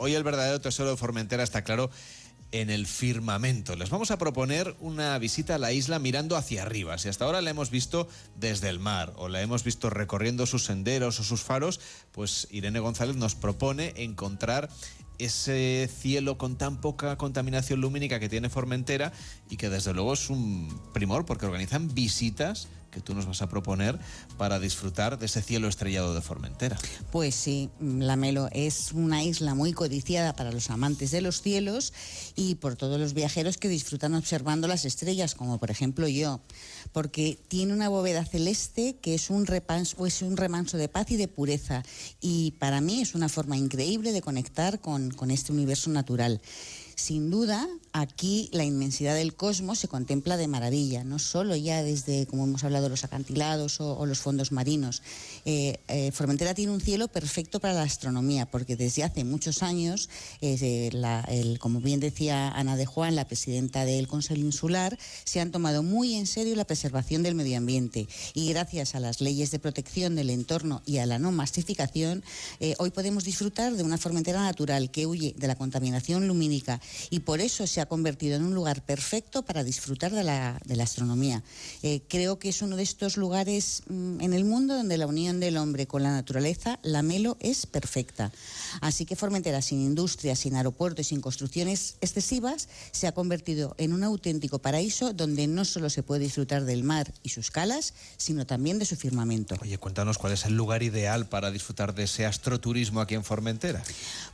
Hoy el verdadero tesoro de Formentera está claro en el firmamento. Les vamos a proponer una visita a la isla mirando hacia arriba. Si hasta ahora la hemos visto desde el mar o la hemos visto recorriendo sus senderos o sus faros, pues Irene González nos propone encontrar ese cielo con tan poca contaminación lumínica que tiene Formentera y que desde luego es un primor porque organizan visitas que tú nos vas a proponer para disfrutar de ese cielo estrellado de Formentera. Pues sí, Lamelo es una isla muy codiciada para los amantes de los cielos y por todos los viajeros que disfrutan observando las estrellas, como por ejemplo yo, porque tiene una bóveda celeste que es un, repanso, es un remanso de paz y de pureza y para mí es una forma increíble de conectar con, con este universo natural. Sin duda, aquí la inmensidad del cosmos se contempla de maravilla, no solo ya desde, como hemos hablado, los acantilados o, los fondos marinos. Eh, eh, Formentera tiene un cielo perfecto para la astronomía, porque desde hace muchos años, eh, como bien decía Ana de Juan, la presidenta del Consejo Insular, se han tomado muy en serio la preservación del medio ambiente y gracias a las leyes de protección del entorno y a la no masificación, hoy podemos disfrutar de una Formentera natural que huye de la contaminación lumínica y por eso se ha convertido en un lugar perfecto para disfrutar de la, de la astronomía. Eh, creo que es uno de estos lugares mmm, en el mundo donde la unión del hombre con la naturaleza, la Melo, es perfecta. Así que Formentera, sin industria, sin aeropuertos y sin construcciones excesivas, se ha convertido en un auténtico paraíso donde no solo se puede disfrutar del mar y sus calas, sino también de su firmamento. Oye, cuéntanos cuál es el lugar ideal para disfrutar de ese astroturismo aquí en Formentera.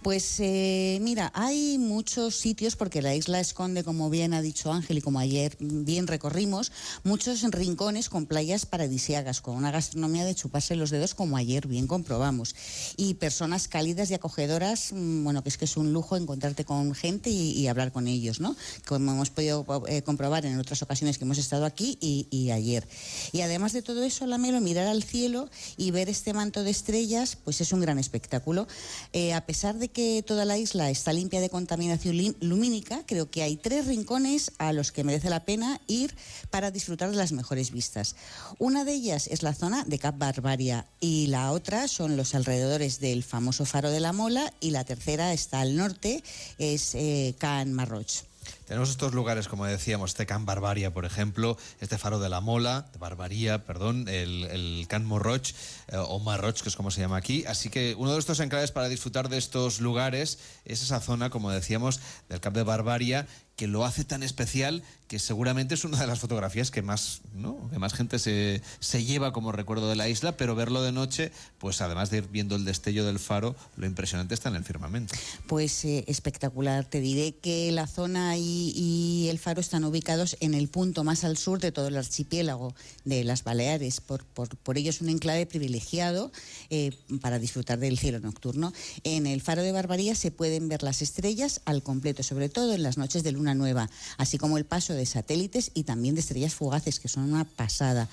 Pues eh, mira, hay muchos sitios porque la isla esconde, como bien ha dicho Ángel y como ayer bien recorrimos, muchos rincones con playas paradisíacas, con una gastronomía de chuparse los dedos como ayer bien comprobamos. Y personas cálidas y acogedoras, bueno, que es que es un lujo encontrarte con gente y, hablar con ellos, ¿no? Como hemos podido eh, comprobar en otras ocasiones que hemos estado aquí y, y ayer. Y además de todo eso, Lamelo, mirar al cielo y ver este manto de estrellas, pues es un gran espectáculo. Eh, a pesar de que toda la isla está limpia de contaminación lumínica, creo que hay tres rincones a los que merece la pena ir para disfrutar de las mejores vistas. Una de ellas es la zona de Cap Barbaria y la otra son los alrededores del famoso Faro de la Mola y la tercera está al norte, es eh, Can Marroch. Tenemos estos lugares, como decíamos, este Can Barbaria, por ejemplo, este Faro de la Mola, de Barbaría, perdón, el, el Can Morroch, eh, o Marroch, que es como se llama aquí. Así que uno de estos enclaves para disfrutar de estos lugares es esa zona, como decíamos, del Cap de Barbaria, que lo hace tan especial que seguramente es una de las fotografías que más, ¿no? que más gente se, se, lleva como recuerdo de la isla, pero verlo de noche, pues además de ir viendo el destello del faro, lo impresionante está en el firmamento. Pues eh, espectacular. Te diré que la zona y, el faro están ubicados en el punto más al sur de todo el archipiélago de las Baleares. Por, por, ello es un enclave privilegiado eh, para disfrutar del cielo nocturno. En el faro de Barbaría se pueden ver las estrellas al completo, sobre todo en las noches de luna una nueva, así como el paso de satélites y también de estrellas fugaces, que son una pasada.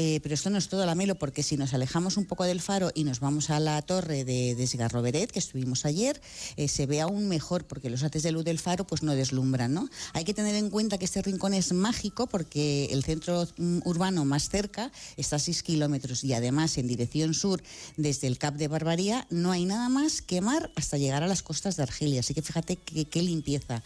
Eh, pero esto no es todo la melo, porque si nos alejamos un poco del faro y nos vamos a la torre de Desgarroveret, que estuvimos ayer, eh, se ve aún mejor, porque los haces de luz del faro pues no deslumbran, ¿no? Hay que tener en cuenta que este rincón es mágico porque el centro mm, urbano más cerca está a 6 kilómetros y además en dirección sur, desde el Cap de Barbaría, no hay nada más que mar hasta llegar a las costas de Argelia. Así que fíjate qué limpieza.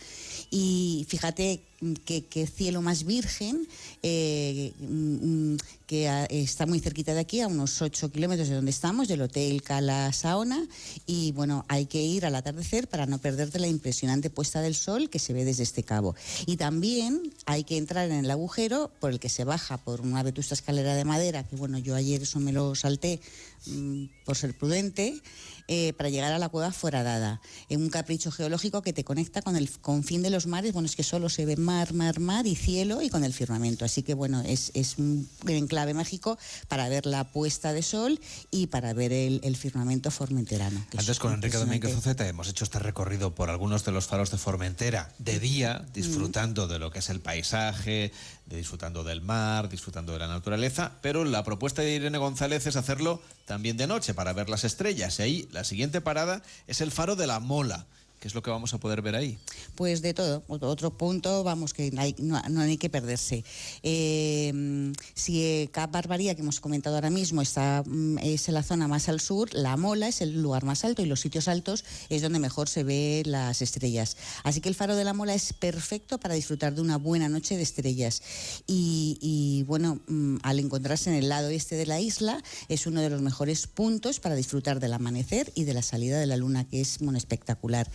Y fíjate qué cielo más virgen, eh, mm, que a, está muy cerquita de aquí, a unos 8 kilómetros de donde estamos, del Hotel Cala Saona, y bueno, hay que ir al atardecer para no perderte la impresionante puesta del sol que se ve desde este cabo. Y también hay que entrar en el agujero por el que se baja por una vetusta escalera de madera, que bueno, yo ayer eso me lo salté mmm, por ser prudente, eh, para llegar a la cueva foradada, en un capricho geológico que te conecta con el confín de los mares, bueno, es que solo se ve mar, mar, mar y cielo y con el firmamento, así que bueno, es, es un enclave mágico para ver la puesta de sol y para ver el, el firmamento formenterano. Antes con Enrique Domínguez Oceta hemos hecho este recorrido por algunos de los faros de Formentera de día, disfrutando mm. de lo que es el paisaje, de disfrutando del mar, disfrutando de la naturaleza, pero la propuesta de Irene González es hacerlo también de noche para ver las estrellas. Y ahí la siguiente parada es el faro de la Mola ¿Qué es lo que vamos a poder ver ahí? Pues de todo. Otro punto, vamos, que no, hay que perderse. Eh, si Cap Barbaría, que hemos comentado ahora mismo, está, mm, es la zona más al sur, La Mola es el lugar más alto y los sitios altos es donde mejor se ve las estrellas. Así que el faro de La Mola es perfecto para disfrutar de una buena noche de estrellas. Y, bueno, mm, al encontrarse en el lado este de la isla, es uno de los mejores puntos para disfrutar del amanecer y de la salida de la luna, que es bueno, espectacular.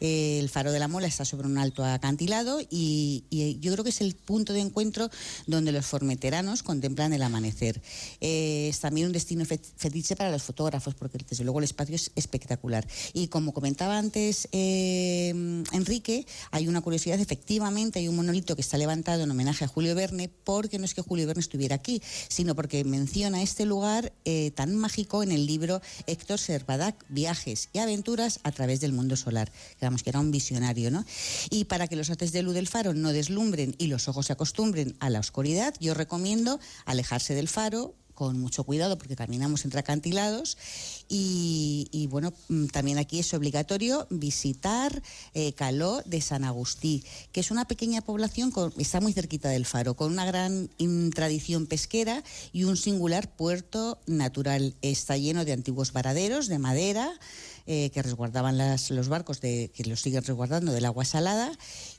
Eh, el faro de la Mola está sobre un alto acantilado y, yo creo que es el punto de encuentro donde los formeteranos contemplan el amanecer. Eh, es también un destino fetiche para los fotógrafos porque desde luego el espacio es espectacular. Y como comentaba antes eh, Enrique, hay una curiosidad, efectivamente hay un monolito que está levantado en homenaje a Julio Verne porque no es que Julio Verne estuviera aquí, sino porque menciona este lugar tan mágico en el libro Héctor Servadac, Viajes y Aventuras a través del mundo solar que era un visionario, ¿no? Y para que los haces de luz del faro no deslumbren y los ojos se acostumbren a la oscuridad, yo recomiendo alejarse del faro, con mucho cuidado porque caminamos entre acantilados y, bueno, mm, también aquí es obligatorio visitar eh, Caló de San Agustí, que es una pequeña población, está muy cerquita del faro, con una gran tradición pesquera y un singular puerto natural. Está lleno de antiguos varaderos de madera, eh, que resguardaban los barcos, de, que los siguen resguardando del agua salada,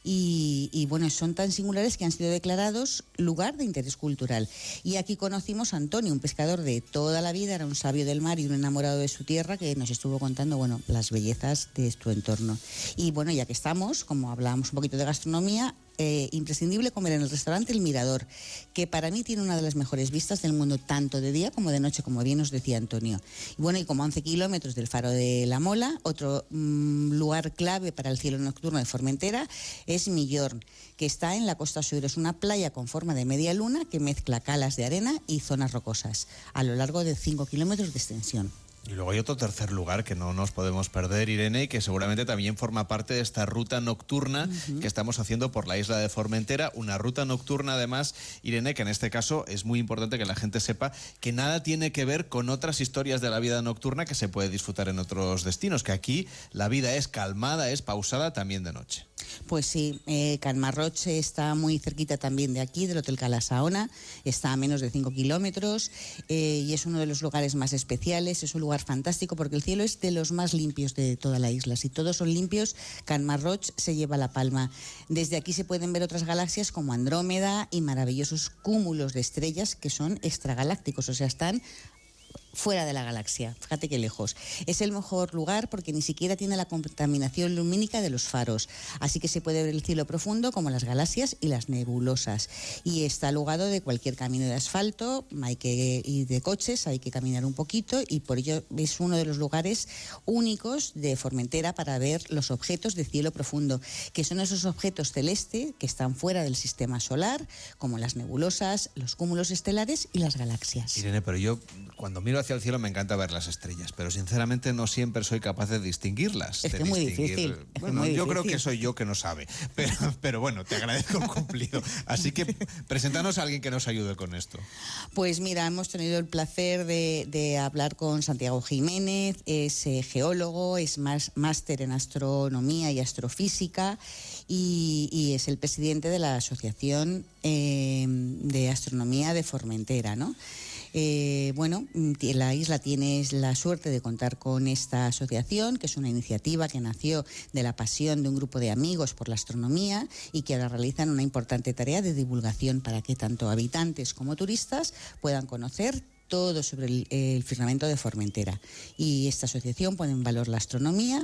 y, bueno, son tan singulares que han sido declarados lugar de interés cultural. Y aquí conocimos a Antonio, un pescador de toda la vida, era un sabio del mar y un enamorado de su tierra, que nos estuvo contando, bueno, las bellezas de su entorno. Y bueno, ya que estamos, como hablábamos un poquito de gastronomía, eh, imprescindible comer en el restaurante El Mirador, que para mí tiene una de las mejores vistas del mundo, tanto de día como de noche, como bien nos decía Antonio. Y bueno, y como 11 kilómetros del Faro de la Mola, otro mm, lugar clave para el cielo nocturno de Formentera es Millorn, que está en la costa sur. Es una playa con forma de media luna que mezcla calas de arena y zonas rocosas, a lo largo de 5 kilómetros de extensión. Y luego hay otro tercer lugar que no nos podemos perder, Irene, y que seguramente también forma parte de esta ruta nocturna que estamos haciendo por la isla de Formentera. Una ruta nocturna, además, Irene, que en este caso es muy importante que la gente sepa que nada tiene que ver con otras historias de la vida nocturna que se puede disfrutar en otros destinos, que aquí la vida es calmada, es pausada también de noche. Pues sí, eh, está muy cerquita también de aquí, del Hotel Calasaona, está a menos de 5 kilómetros eh, y es uno de los lugares más especiales, es un lugar fantástico porque el cielo es de los más limpios de toda la isla. Si todos son limpios, Canmarroche se lleva la palma. Desde aquí se pueden ver otras galaxias como Andrómeda y maravillosos cúmulos de estrellas que son extragalácticos, o sea, están fuera de la galaxia. Fíjate qué lejos. Es el mejor lugar porque ni siquiera tiene la contaminación lumínica de los faros. Así que se puede ver el cielo profundo como las galaxias y las nebulosas. Y está alugado de cualquier camino de asfalto, hay que ir de coches, hay que caminar un poquito y por ello es uno de los lugares únicos de Formentera para ver los objetos de cielo profundo, que son esos objetos celestes que están fuera del sistema solar, como las nebulosas, los cúmulos estelares y las galaxias. Irene, pero yo cuando miro hacia el cielo me encanta ver las estrellas, pero sinceramente no siempre soy capaz de distinguirlas. Es muy difícil. Bueno, yo creo que soy yo que no sabe, pero, pero bueno, te agradezco el cumplido. Así que preséntanos a alguien que nos ayude con esto. Pues mira, hemos tenido el placer de, hablar con Santiago Jiménez, es eh, geólogo, es máster en astronomía y astrofísica y, es el presidente de la Asociación eh, de Astronomía de Formentera, ¿no? Eh, bueno, mm, la isla tiene la suerte de contar con esta asociación, que es una iniciativa que nació de la pasión de un grupo de amigos por la astronomía y que ahora realizan una importante tarea de divulgación para que tanto habitantes como turistas puedan conocer todo sobre el, el, firmamento de Formentera. Y esta asociación pone en valor la astronomía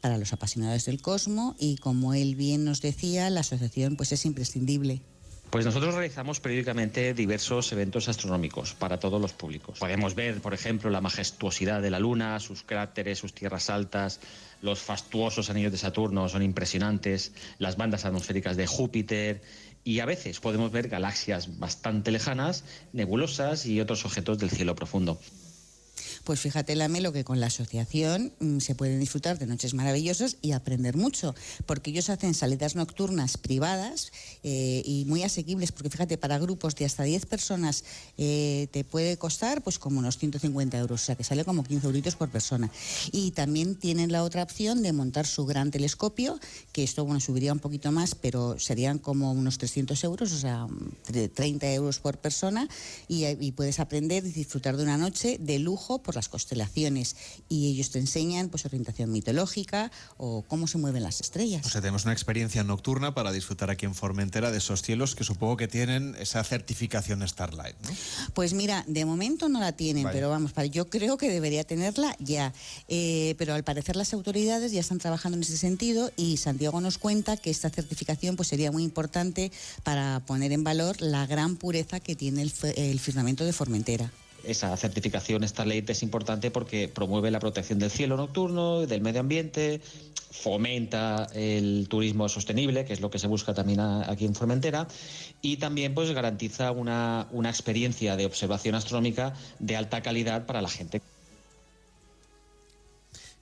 para los apasionados del cosmos y como él bien nos decía, la asociación pues es imprescindible. Pues nosotros realizamos periódicamente diversos eventos astronómicos para todos los públicos. Podemos ver, por ejemplo, la majestuosidad de la Luna, sus cráteres, sus tierras altas, los fastuosos anillos de Saturno son impresionantes, las bandas atmosféricas de Júpiter y a veces podemos ver galaxias bastante lejanas, nebulosas y otros objetos del cielo profundo. Pues fíjate, Lamelo, que con la asociación mm, se pueden disfrutar de noches maravillosas y aprender mucho, porque ellos hacen salidas nocturnas privadas eh, y muy asequibles, porque fíjate, para grupos de hasta 10 personas eh, te puede costar pues como unos 150 euros, o sea que sale como 15 euritos por persona. Y también tienen la otra opción de montar su gran telescopio, que esto bueno subiría un poquito más, pero serían como unos 300 euros, o sea, 30 euros por persona, y, y puedes aprender y disfrutar de una noche de lujo por las constelaciones. Y ellos te enseñan pues orientación mitológica o cómo se mueven las estrellas. O sea, tenemos una experiencia nocturna para disfrutar aquí en Formentera de esos cielos que supongo que tienen esa certificación Starlight, ¿no? Pues mira, de momento no la tienen, Vale. pero vamos, yo creo que debería tenerla ya. Eh, pero al parecer las autoridades ya están trabajando en ese sentido y Santiago nos cuenta que esta certificación pues sería muy importante para poner en valor la gran pureza que tiene el firmamento de Formentera. Esa certificación Starlight es importante porque promueve la protección del cielo nocturno, del medio ambiente, fomenta el turismo sostenible, que es lo que se busca también aquí en Formentera, y también pues garantiza una, una experiencia de observación astronómica de alta calidad para la gente.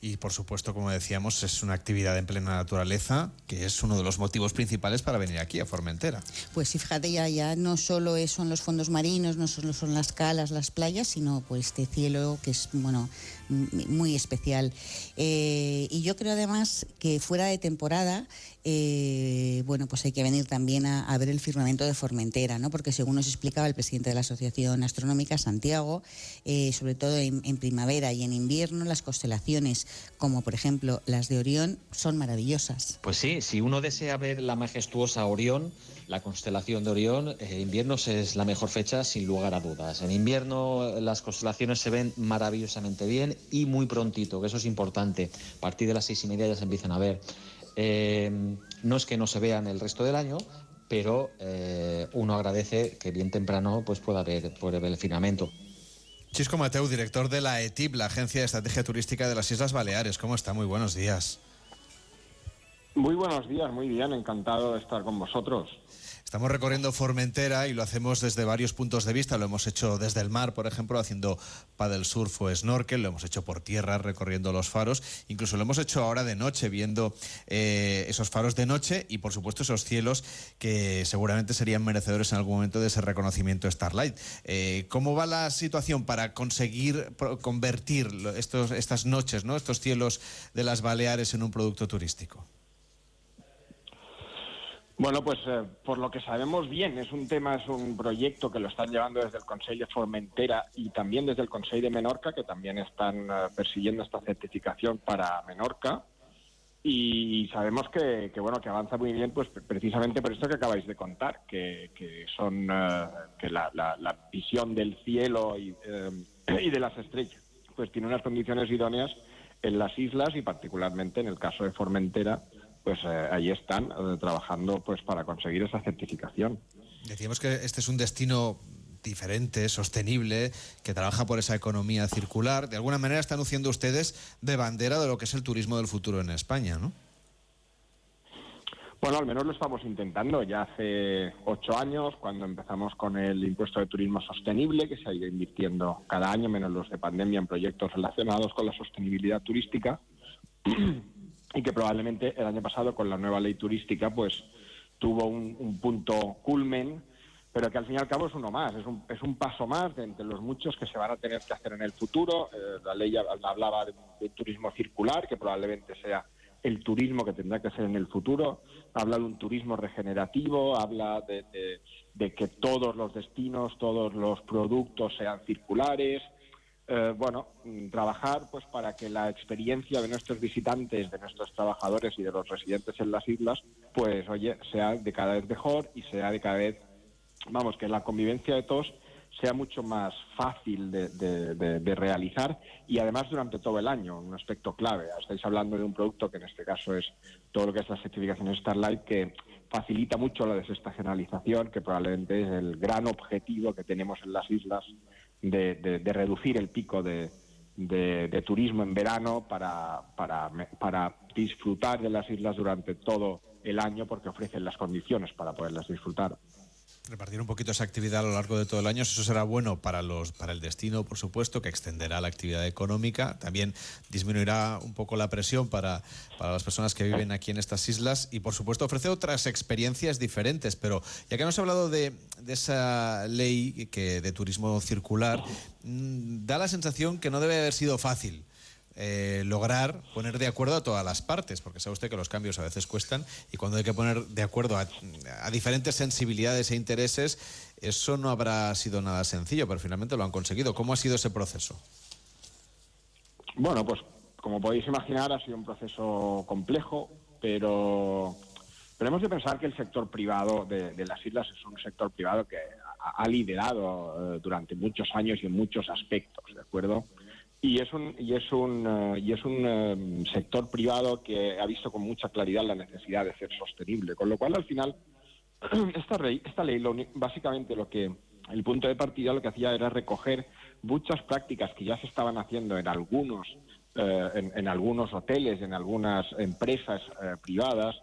Y por supuesto, como decíamos, es una actividad en plena naturaleza, que es uno de los motivos principales para venir aquí a Formentera. Pues sí, fíjate, ya, ya no solo son los fondos marinos, no solo son las calas, las playas, sino pues este cielo que es, bueno, muy especial. Eh, y yo creo además que fuera de temporada, eh, bueno, pues hay que venir también a, ver el firmamento de Formentera, ¿no? Porque según nos explicaba el presidente de la Asociación Astronómica, Santiago, eh, sobre todo en primavera y en invierno, las constelaciones, como por ejemplo las de Orión, son maravillosas. Pues sí, si uno desea ver la majestuosa Orión, la constelación de Orión, eh, inviernos es la mejor fecha sin lugar a dudas. En invierno eh, las constelaciones se ven maravillosamente bien y muy prontito, que eso es importante. A partir de las seis y media ya se empiezan a ver. Eh, no es que no se vean el resto del año, pero eh, uno agradece que bien temprano pues pueda ver, pueda ver el firmamento. Chisco Mateu, director de la ETIP, la Agencia de Estrategia Turística de las Islas Baleares. ¿Cómo está? Muy buenos días. Muy buenos días, muy bien, encantado de estar con vosotros. Estamos recorriendo Formentera y lo hacemos desde varios puntos de vista. Lo hemos hecho desde el mar, por ejemplo, haciendo paddle surf o snorkel. Lo hemos hecho por tierra, recorriendo los faros. Incluso lo hemos hecho ahora de noche, viendo eh, esos faros de noche y, por supuesto, esos cielos que seguramente serían merecedores en algún momento de ese reconocimiento Starlight. Eh, ¿Cómo va la situación para conseguir convertir estos, estas noches, ¿no? estos cielos de las Baleares en un producto turístico? Bueno, pues eh, por lo que sabemos bien, es un tema, es un proyecto que lo están llevando desde el Consejo de Formentera y también desde el Consejo de Menorca, que también están eh, persiguiendo esta certificación para Menorca. Y sabemos que, que, bueno que avanza muy bien, pues pre- precisamente por esto que acabáis de contar, que, son eh, que la, la- la visión del cielo y, eh, y de las estrellas, pues tiene unas condiciones idóneas en las islas y particularmente en el caso de Formentera, pues eh, ahí están eh, trabajando pues para conseguir esa certificación. Decíamos que este es un destino diferente, sostenible, que trabaja por esa economía circular. De alguna manera están luciendo ustedes de bandera de lo que es el turismo del futuro en España, ¿no? Bueno, al menos lo estamos intentando. Ya hace ocho años, cuando empezamos con el impuesto de turismo sostenible, que se ha ido invirtiendo cada año, menos los de pandemia, en proyectos relacionados con la sostenibilidad turística, y que probablemente el año pasado, con la nueva ley turística, pues tuvo un, un punto culmen, pero que al fin y al cabo es uno más, es un, es un paso más de entre los muchos que se van a tener que hacer en el futuro. Eh, la ley hab- hablaba de, turismo circular, que probablemente sea el turismo que tendrá que ser en el futuro, habla de un turismo regenerativo, habla de- de que todos los destinos, todos los productos sean circulares. Eh, bueno, trabajar pues para que la experiencia de nuestros visitantes, de nuestros trabajadores y de los residentes en las islas, pues oye, sea de cada vez mejor y sea de cada vez, vamos, que la convivencia de todos sea mucho más fácil de- de realizar y además durante todo el año, un aspecto clave. Estáis hablando de un producto que en este caso es todo lo que es la certificación Starlight, que facilita mucho la desestacionalización, que probablemente es el gran objetivo que tenemos en las islas de, de- de reducir el pico de, de- turismo en verano para, para, para disfrutar de las islas durante todo el año porque ofrecen las condiciones para poderlas disfrutar. Repartir un poquito esa actividad a lo largo de todo el año. Eso será bueno para los para el destino, por supuesto, que extenderá la actividad económica. También disminuirá un poco la presión para, para las personas que viven aquí en estas islas y, por supuesto, ofrece otras experiencias diferentes. Pero ya que hemos hablado de, de esa ley que, de turismo circular, mm, da la sensación que no debe haber sido fácil eh, lograr poner de acuerdo a todas las partes, porque sabe usted que los cambios a veces cuestan y cuando hay que poner de acuerdo a, diferentes sensibilidades e intereses, eso no habrá sido nada sencillo, pero finalmente lo han conseguido. ¿Cómo ha sido ese proceso? Bueno, pues como podéis imaginar ha sido un proceso complejo, pero, hemos de pensar que el sector privado de, las islas es un sector privado que ha, liderado eh, durante muchos años y en muchos aspectos, ¿de acuerdo? Y es un, y es un, eh, y es un eh, sector privado que ha visto con mucha claridad la necesidad de ser sostenible, con lo cual al final esta ley, esta ley básicamente lo que el punto de partida lo que hacía era recoger muchas prácticas que ya se estaban haciendo en algunos eh, en, en, algunos hoteles, en algunas empresas privadas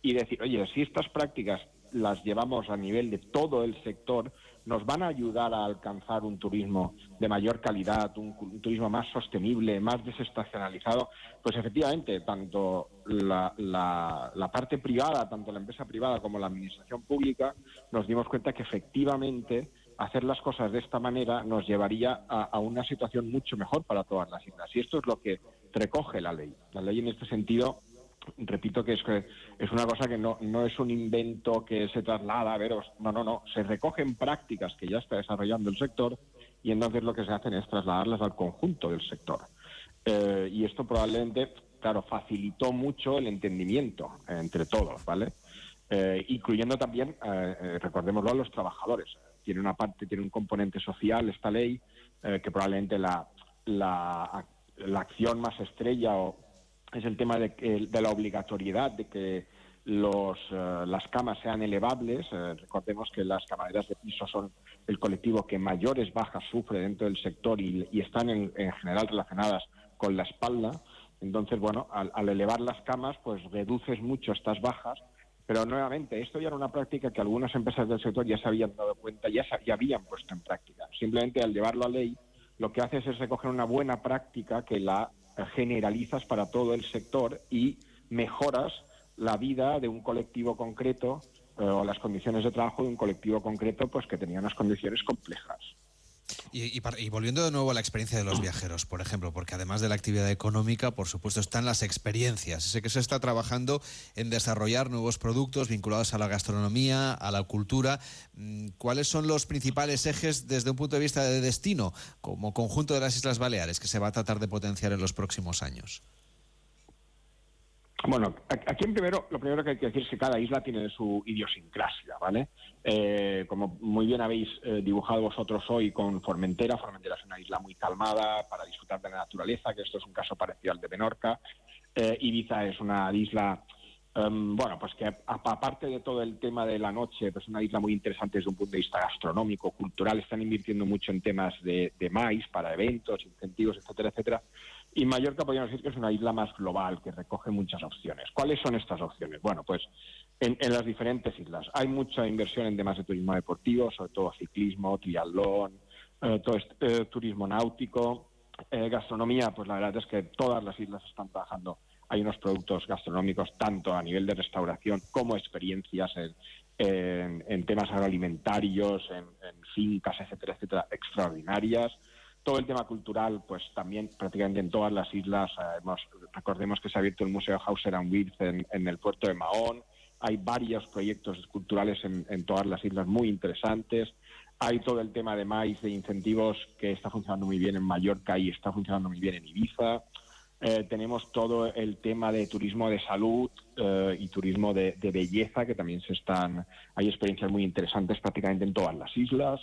y decir, oye, si estas prácticas las llevamos a nivel de todo el sector, nos van a ayudar a alcanzar un turismo de mayor calidad, un, turismo más sostenible, más desestacionalizado, pues efectivamente, tanto la, la, parte privada, tanto la empresa privada como la administración pública, nos dimos cuenta que efectivamente hacer las cosas de esta manera nos llevaría a, a una situación mucho mejor para todas las islas. Y esto es lo que recoge la ley. La ley en este sentido repito que es, que es una cosa que no, no es un invento que se traslada a veros, no, no, no, se recogen prácticas que ya está desarrollando el sector y entonces lo que se hacen es trasladarlas al conjunto del sector. Eh, y esto probablemente, claro, facilitó mucho el entendimiento entre todos, ¿vale? Eh, incluyendo también, eh, recordémoslo, a los trabajadores. Tiene una parte, tiene un componente social esta ley, que probablemente la, la, la acción más estrella o es el tema de, la obligatoriedad de que los, eh, las camas sean elevables. Eh, recordemos que las camareras de piso son el colectivo que mayores bajas sufre dentro del sector y, están en, general relacionadas con la espalda. Entonces, bueno, al, elevar las camas, pues reduces mucho estas bajas. Pero nuevamente, esto ya era una práctica que algunas empresas del sector ya se habían dado cuenta, ya, ya habían puesto en práctica. Simplemente al llevarlo a ley, lo que haces es recoger una buena práctica que la generalizas para todo el sector y mejoras la vida de un colectivo concreto eh, o las condiciones de trabajo de un colectivo concreto pues que tenía unas condiciones complejas. Y, volviendo de nuevo a la experiencia de los viajeros, por ejemplo, porque además de la actividad económica, por supuesto, están las experiencias. Sé que se está trabajando en desarrollar nuevos productos vinculados a la gastronomía, a la cultura. Mm, ¿Cuáles son los principales ejes desde un punto de vista de destino, como conjunto de las Islas Baleares, que se va a tratar de potenciar en los próximos años? Bueno, aquí en primero, lo primero que hay que decir es que cada isla tiene su idiosincrasia, ¿vale? Eh, como muy bien habéis eh, dibujado vosotros hoy con Formentera, Formentera es una isla muy calmada para disfrutar de la naturaleza, que esto es un caso parecido al de Menorca. Eh, Ibiza es una isla, em, bueno, pues que aparte de todo el tema de la noche, pues es una isla muy interesante desde un punto de vista gastronómico, cultural, están invirtiendo mucho en temas de, de maíz para eventos, incentivos, etcétera, etcétera. Y Mallorca podríamos decir que es una isla más global, que recoge muchas opciones. ¿Cuáles son estas opciones? Bueno, pues en, las diferentes islas hay mucha inversión en temas de turismo deportivo, sobre todo ciclismo, triatlón, eh, todo este, turismo náutico, eh, gastronomía, pues la verdad es que todas las islas están trabajando. Hay unos productos gastronómicos tanto a nivel de restauración como experiencias en, en temas agroalimentarios, en, en fincas, etcétera, etcétera, extraordinarias todo el tema cultural, pues también prácticamente en todas las islas, eh, recordemos que se ha abierto el Museo Hauser and Wirth en, el puerto de Mahón, hay varios proyectos culturales en, todas las islas muy interesantes, hay todo el tema de maíz, de incentivos que está funcionando muy bien en Mallorca y está funcionando muy bien en Ibiza, eh, tenemos todo el tema de turismo de salud eh, y turismo de, de, belleza, que también se están, hay experiencias muy interesantes prácticamente en todas las islas.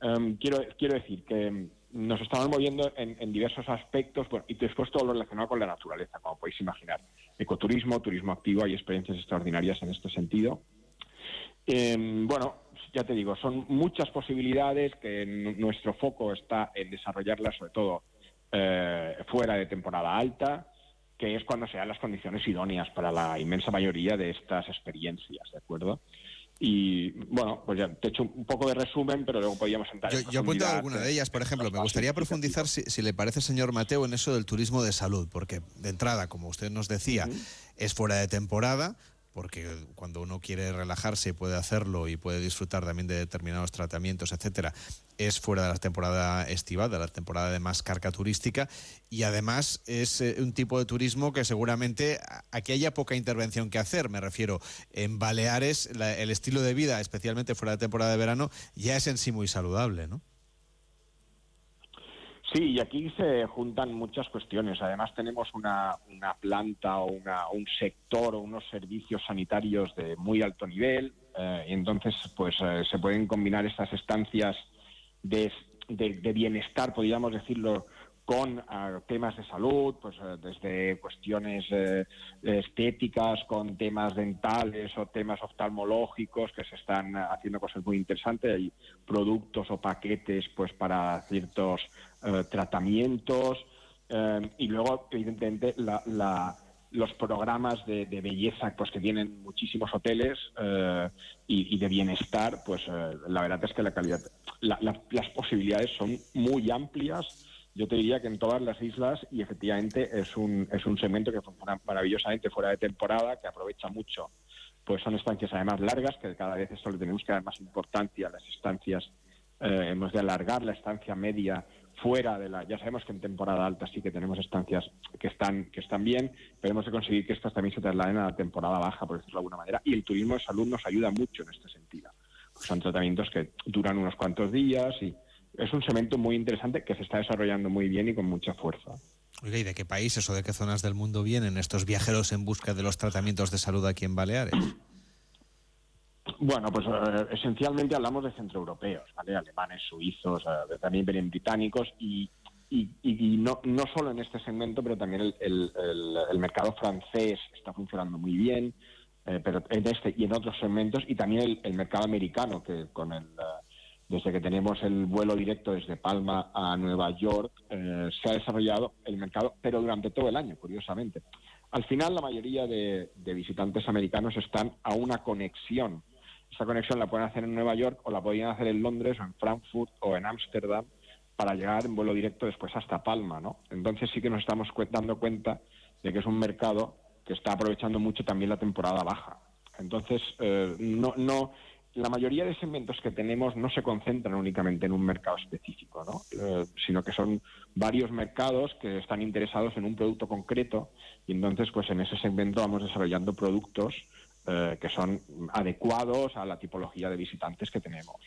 Em, quiero, quiero decir que nos estamos moviendo en, diversos aspectos y después todo lo relacionado con la naturaleza, como podéis imaginar. Ecoturismo, turismo activo, hay experiencias extraordinarias en este sentido. Em, bueno, ya te digo, son muchas posibilidades que nuestro foco está en desarrollarlas, sobre todo eh, fuera de temporada alta, que es cuando sean las condiciones idóneas para la inmensa mayoría de estas experiencias, ¿de acuerdo? Y bueno, pues ya te he hecho un poco de resumen, pero luego podríamos entrar yo, en Yo apunto alguna de ellas, por ejemplo. Me gustaría profundizar, si, si, le parece, señor Mateo, en eso del turismo de salud, porque de entrada, como usted nos decía, uh -huh. es fuera de temporada, porque cuando uno quiere relajarse puede hacerlo y puede disfrutar también de determinados tratamientos, etcétera, es fuera de la temporada estival, de la temporada de más carga turística y además es eh, un tipo de turismo que seguramente aquí haya poca intervención que hacer, me refiero, en Baleares el estilo de vida, especialmente fuera de temporada de verano, ya es en sí muy saludable, ¿no? Sí, y aquí se juntan muchas cuestiones. Además tenemos una, una planta o una, un sector o unos servicios sanitarios de muy alto nivel. Eh, y entonces, pues eh, se pueden combinar estas estancias de, de, de bienestar, podríamos decirlo, con uh, temas de salud, pues uh, desde cuestiones uh, estéticas, con temas dentales o temas oftalmológicos, que se están haciendo cosas muy interesantes. Hay productos o paquetes pues para ciertos tratamientos. y luego, evidentemente, los programas de, belleza pues que tienen muchísimos hoteles y, y, de bienestar, pues la verdad es que la calidad, la, las posibilidades son muy amplias yo te diría que en todas las islas y efectivamente es un, es un segmento que funciona maravillosamente fuera de temporada, que aprovecha mucho. Pues son estancias además largas, que cada vez esto le tenemos que dar más importancia a las estancias. Eh, hemos de alargar la estancia media fuera de la. Ya sabemos que en temporada alta sí que tenemos estancias que están, que están bien, pero hemos de conseguir que estas también se trasladen a la temporada baja, por decirlo de alguna manera. Y el turismo de salud nos ayuda mucho en este sentido. Son tratamientos que duran unos cuantos días y es un segmento muy interesante que se está desarrollando muy bien y con mucha fuerza. Oiga, ¿y de qué países o de qué zonas del mundo vienen estos viajeros en busca de los tratamientos de salud aquí en Baleares? Bueno, pues eh, esencialmente hablamos de centroeuropeos, ¿vale? alemanes, suizos, eh, también vienen británicos y, y, y no, no, solo en este segmento, pero también el, el, el, el mercado francés está funcionando muy bien, eh, pero en este y en otros segmentos, y también el, mercado americano, que con el desde que tenemos el vuelo directo desde Palma a Nueva York, eh, se ha desarrollado el mercado, pero durante todo el año, curiosamente. Al final, la mayoría de, de, visitantes americanos están a una conexión. Esa conexión la pueden hacer en Nueva York o la podrían hacer en Londres o en Frankfurt o en Ámsterdam para llegar en vuelo directo después hasta Palma, ¿no? Entonces sí que nos estamos dando cuenta de que es un mercado que está aprovechando mucho también la temporada baja. Entonces, eh, no, no, la mayoría de segmentos que tenemos no se concentran únicamente en un mercado específico, ¿no? eh, sino que son varios mercados que están interesados en un producto concreto y entonces pues en ese segmento vamos desarrollando productos eh, que son adecuados a la tipología de visitantes que tenemos.